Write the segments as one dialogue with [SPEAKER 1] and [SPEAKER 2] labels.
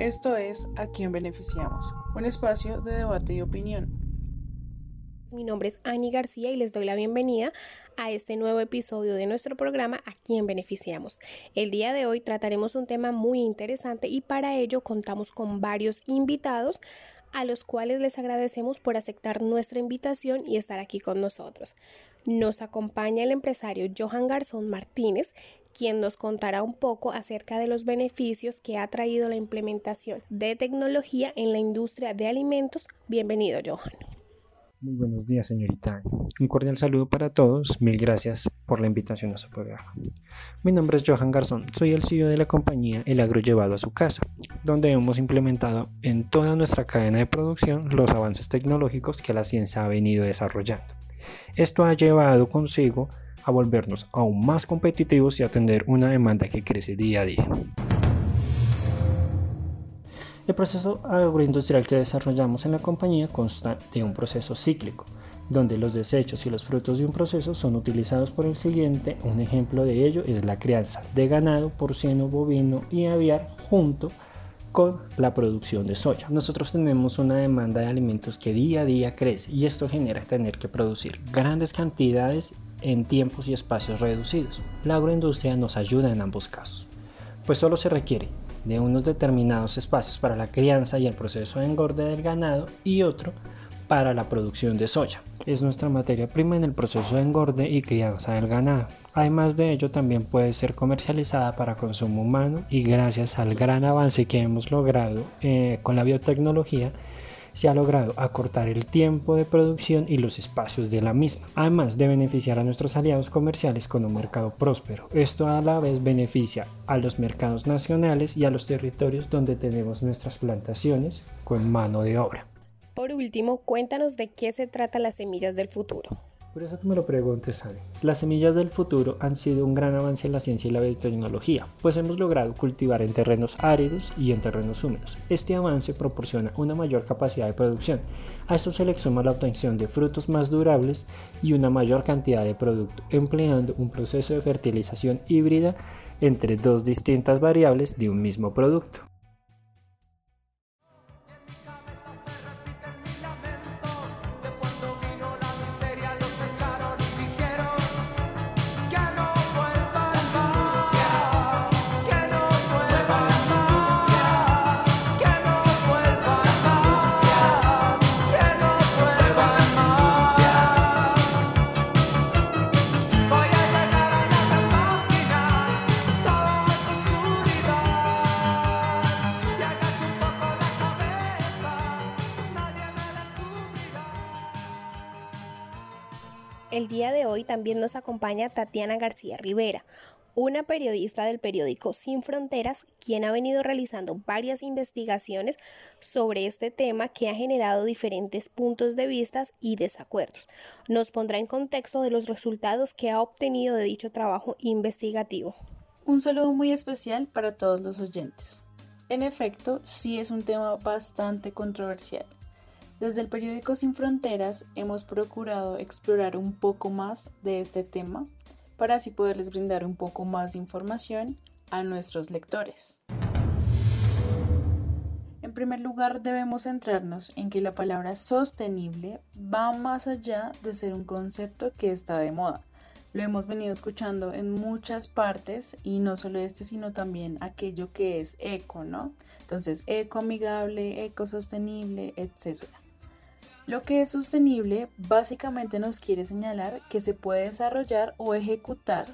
[SPEAKER 1] Esto es A quién beneficiamos, un espacio de debate y opinión.
[SPEAKER 2] Mi nombre es Ani García y les doy la bienvenida a este nuevo episodio de nuestro programa A quién beneficiamos. El día de hoy trataremos un tema muy interesante y para ello contamos con varios invitados a los cuales les agradecemos por aceptar nuestra invitación y estar aquí con nosotros. Nos acompaña el empresario Johan Garzón Martínez, quien nos contará un poco acerca de los beneficios que ha traído la implementación de tecnología en la industria de alimentos. Bienvenido, Johan.
[SPEAKER 3] Muy buenos días, señorita. Un cordial saludo para todos. Mil gracias por la invitación a su programa. Mi nombre es Johan Garzón. Soy el CEO de la compañía El Agro Llevado a su casa, donde hemos implementado en toda nuestra cadena de producción los avances tecnológicos que la ciencia ha venido desarrollando. Esto ha llevado consigo a volvernos aún más competitivos y atender una demanda que crece día a día. El proceso agroindustrial que desarrollamos en la compañía consta de un proceso cíclico, donde los desechos y los frutos de un proceso son utilizados por el siguiente. Un ejemplo de ello es la crianza de ganado, porcino, bovino y aviar junto con la producción de soya. Nosotros tenemos una demanda de alimentos que día a día crece y esto genera tener que producir grandes cantidades en tiempos y espacios reducidos. La agroindustria nos ayuda en ambos casos, pues solo se requiere de unos determinados espacios para la crianza y el proceso de engorde del ganado y otro para la producción de soya. Es nuestra materia prima en el proceso de engorde y crianza del ganado. Además de ello, también puede ser comercializada para consumo humano y gracias al gran avance que hemos logrado eh, con la biotecnología, se ha logrado acortar el tiempo de producción y los espacios de la misma, además de beneficiar a nuestros aliados comerciales con un mercado próspero. Esto a la vez beneficia a los mercados nacionales y a los territorios donde tenemos nuestras plantaciones con mano de obra.
[SPEAKER 2] Por último, cuéntanos de qué se trata las semillas del futuro.
[SPEAKER 3] Por eso que me lo preguntes, Ale. Las semillas del futuro han sido un gran avance en la ciencia y la biotecnología, pues hemos logrado cultivar en terrenos áridos y en terrenos húmedos. Este avance proporciona una mayor capacidad de producción. A esto se le suma la obtención de frutos más durables y una mayor cantidad de producto, empleando un proceso de fertilización híbrida entre dos distintas variables de un mismo producto.
[SPEAKER 2] El día de hoy también nos acompaña Tatiana García Rivera, una periodista del periódico Sin Fronteras, quien ha venido realizando varias investigaciones sobre este tema que ha generado diferentes puntos de vista y desacuerdos. Nos pondrá en contexto de los resultados que ha obtenido de dicho trabajo investigativo.
[SPEAKER 1] Un saludo muy especial para todos los oyentes. En efecto, sí es un tema bastante controversial desde el periódico Sin Fronteras hemos procurado explorar un poco más de este tema para así poderles brindar un poco más de información a nuestros lectores. En primer lugar, debemos centrarnos en que la palabra sostenible va más allá de ser un concepto que está de moda. Lo hemos venido escuchando en muchas partes y no solo este, sino también aquello que es eco, ¿no? Entonces, eco amigable, eco etcétera. Lo que es sostenible básicamente nos quiere señalar que se puede desarrollar o ejecutar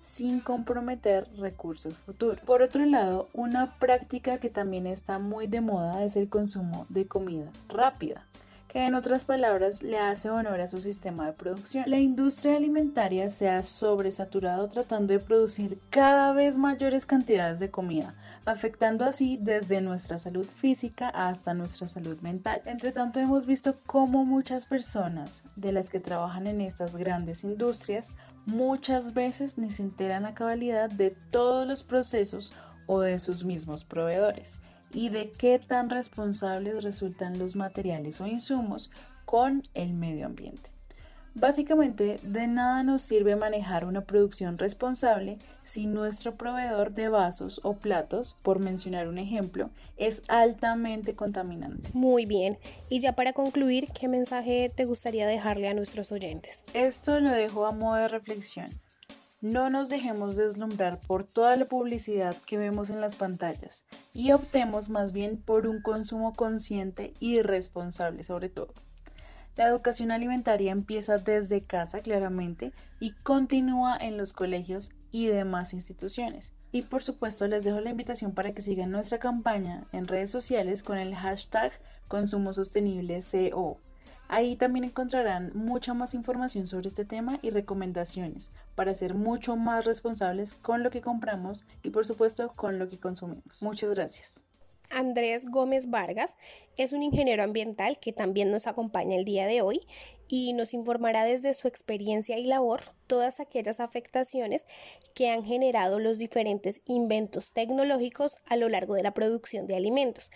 [SPEAKER 1] sin comprometer recursos futuros. Por otro lado, una práctica que también está muy de moda es el consumo de comida rápida que en otras palabras le hace honor a su sistema de producción. La industria alimentaria se ha sobresaturado tratando de producir cada vez mayores cantidades de comida, afectando así desde nuestra salud física hasta nuestra salud mental. Entre tanto, hemos visto cómo muchas personas de las que trabajan en estas grandes industrias muchas veces ni se enteran a cabalidad de todos los procesos o de sus mismos proveedores y de qué tan responsables resultan los materiales o insumos con el medio ambiente. Básicamente, de nada nos sirve manejar una producción responsable si nuestro proveedor de vasos o platos, por mencionar un ejemplo, es altamente contaminante.
[SPEAKER 2] Muy bien. Y ya para concluir, ¿qué mensaje te gustaría dejarle a nuestros oyentes?
[SPEAKER 1] Esto lo dejo a modo de reflexión. No nos dejemos deslumbrar por toda la publicidad que vemos en las pantallas y optemos más bien por un consumo consciente y responsable sobre todo. La educación alimentaria empieza desde casa claramente y continúa en los colegios y demás instituciones. Y por supuesto les dejo la invitación para que sigan nuestra campaña en redes sociales con el hashtag consumo sostenible CO. Ahí también encontrarán mucha más información sobre este tema y recomendaciones para ser mucho más responsables con lo que compramos y por supuesto con lo que consumimos. Muchas gracias.
[SPEAKER 2] Andrés Gómez Vargas es un ingeniero ambiental que también nos acompaña el día de hoy y nos informará desde su experiencia y labor todas aquellas afectaciones que han generado los diferentes inventos tecnológicos a lo largo de la producción de alimentos.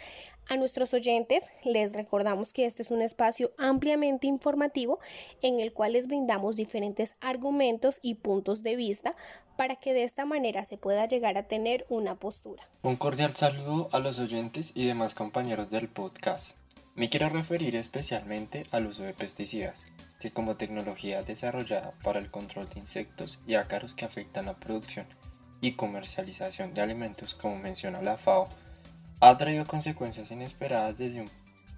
[SPEAKER 2] A nuestros oyentes les recordamos que este es un espacio ampliamente informativo en el cual les brindamos diferentes argumentos y puntos de vista para que de esta manera se pueda llegar a tener una postura.
[SPEAKER 4] Un cordial saludo a los oyentes y demás compañeros del podcast. Me quiero referir especialmente al uso de pesticidas, que como tecnología desarrollada para el control de insectos y ácaros que afectan la producción y comercialización de alimentos, como menciona la FAO, ha traído consecuencias inesperadas desde un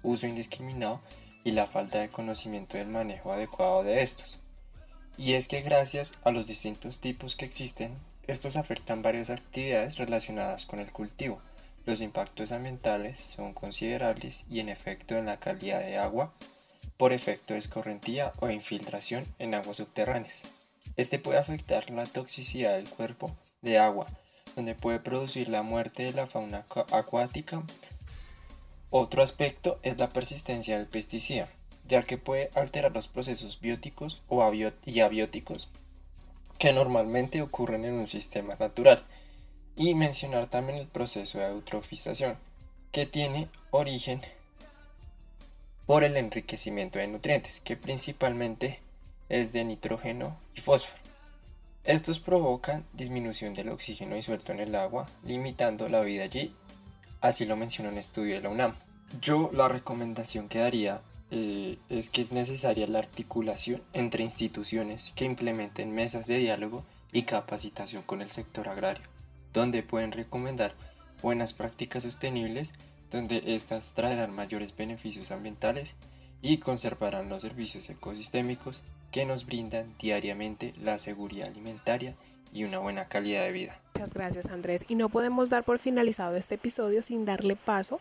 [SPEAKER 4] uso indiscriminado y la falta de conocimiento del manejo adecuado de estos. Y es que gracias a los distintos tipos que existen, estos afectan varias actividades relacionadas con el cultivo, los impactos ambientales son considerables y en efecto en la calidad de agua por efecto de escorrentía o infiltración en aguas subterráneas. Este puede afectar la toxicidad del cuerpo de agua, donde puede producir la muerte de la fauna acuática. Otro aspecto es la persistencia del pesticida, ya que puede alterar los procesos bióticos o y abióticos que normalmente ocurren en un sistema natural y mencionar también el proceso de eutrofización, que tiene origen por el enriquecimiento de nutrientes, que principalmente es de nitrógeno y fósforo. Estos provocan disminución del oxígeno disuelto en el agua, limitando la vida allí, así lo menciona un estudio de la UNAM. Yo la recomendación que daría eh, es que es necesaria la articulación entre instituciones que implementen mesas de diálogo y capacitación con el sector agrario donde pueden recomendar buenas prácticas sostenibles, donde éstas traerán mayores beneficios ambientales y conservarán los servicios ecosistémicos que nos brindan diariamente la seguridad alimentaria y una buena calidad de vida.
[SPEAKER 2] Muchas gracias Andrés. Y no podemos dar por finalizado este episodio sin darle paso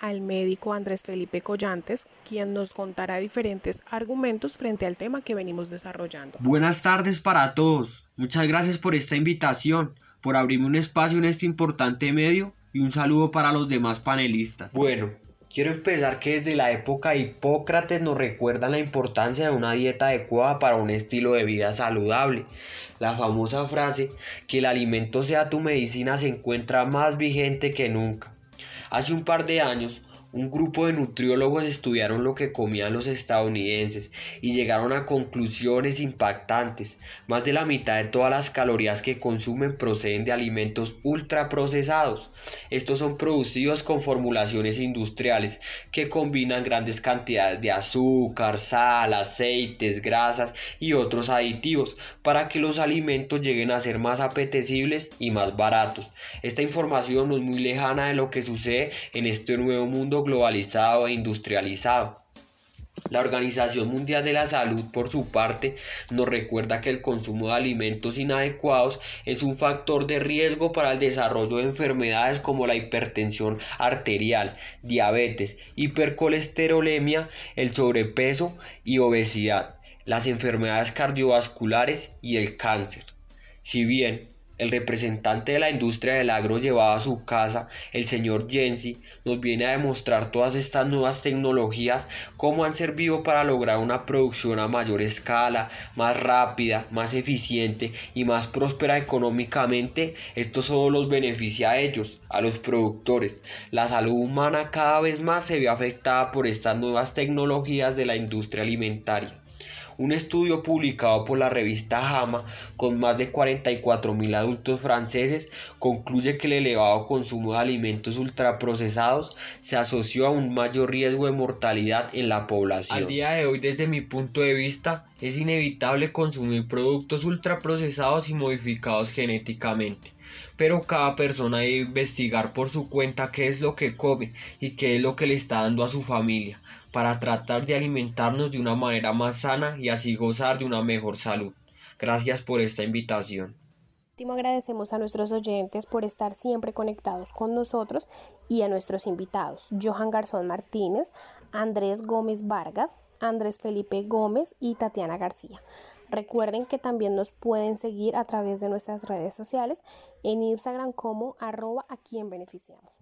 [SPEAKER 2] al médico Andrés Felipe Collantes, quien nos contará diferentes argumentos frente al tema que venimos desarrollando.
[SPEAKER 5] Buenas tardes para todos. Muchas gracias por esta invitación por abrirme un espacio en este importante medio y un saludo para los demás panelistas.
[SPEAKER 6] Bueno, quiero empezar que desde la época de Hipócrates nos recuerdan la importancia de una dieta adecuada para un estilo de vida saludable. La famosa frase que el alimento sea tu medicina se encuentra más vigente que nunca. Hace un par de años, un grupo de nutriólogos estudiaron lo que comían los estadounidenses y llegaron a conclusiones impactantes. Más de la mitad de todas las calorías que consumen proceden de alimentos ultraprocesados. Estos son producidos con formulaciones industriales que combinan grandes cantidades de azúcar, sal, aceites, grasas y otros aditivos para que los alimentos lleguen a ser más apetecibles y más baratos. Esta información no es muy lejana de lo que sucede en este nuevo globalizado e industrializado. La Organización Mundial de la Salud, por su parte, nos recuerda que el consumo de alimentos inadecuados es un factor de riesgo para el desarrollo de enfermedades como la hipertensión arterial, diabetes, hipercolesterolemia, el sobrepeso y obesidad, las enfermedades cardiovasculares y el cáncer. Si bien el representante de la industria del agro llevado a su casa, el señor Jensi, nos viene a demostrar todas estas nuevas tecnologías, cómo han servido para lograr una producción a mayor escala, más rápida, más eficiente y más próspera económicamente. Esto solo los beneficia a ellos, a los productores. La salud humana cada vez más se ve afectada por estas nuevas tecnologías de la industria alimentaria.
[SPEAKER 7] Un estudio publicado por la revista JAMA con más de 44.000 adultos franceses concluye que el elevado consumo de alimentos ultraprocesados se asoció a un mayor riesgo de mortalidad en la población.
[SPEAKER 6] Al día de hoy, desde mi punto de vista, es inevitable consumir productos ultraprocesados y modificados genéticamente pero cada persona debe investigar por su cuenta qué es lo que come y qué es lo que le está dando a su familia, para tratar de alimentarnos de una manera más sana y así gozar de una mejor salud. Gracias por esta invitación.
[SPEAKER 2] Último agradecemos a nuestros oyentes por estar siempre conectados con nosotros y a nuestros invitados, Johan Garzón Martínez, Andrés Gómez Vargas, Andrés Felipe Gómez y Tatiana García. Recuerden que también nos pueden seguir a través de nuestras redes sociales en Instagram como arroba a quien beneficiamos.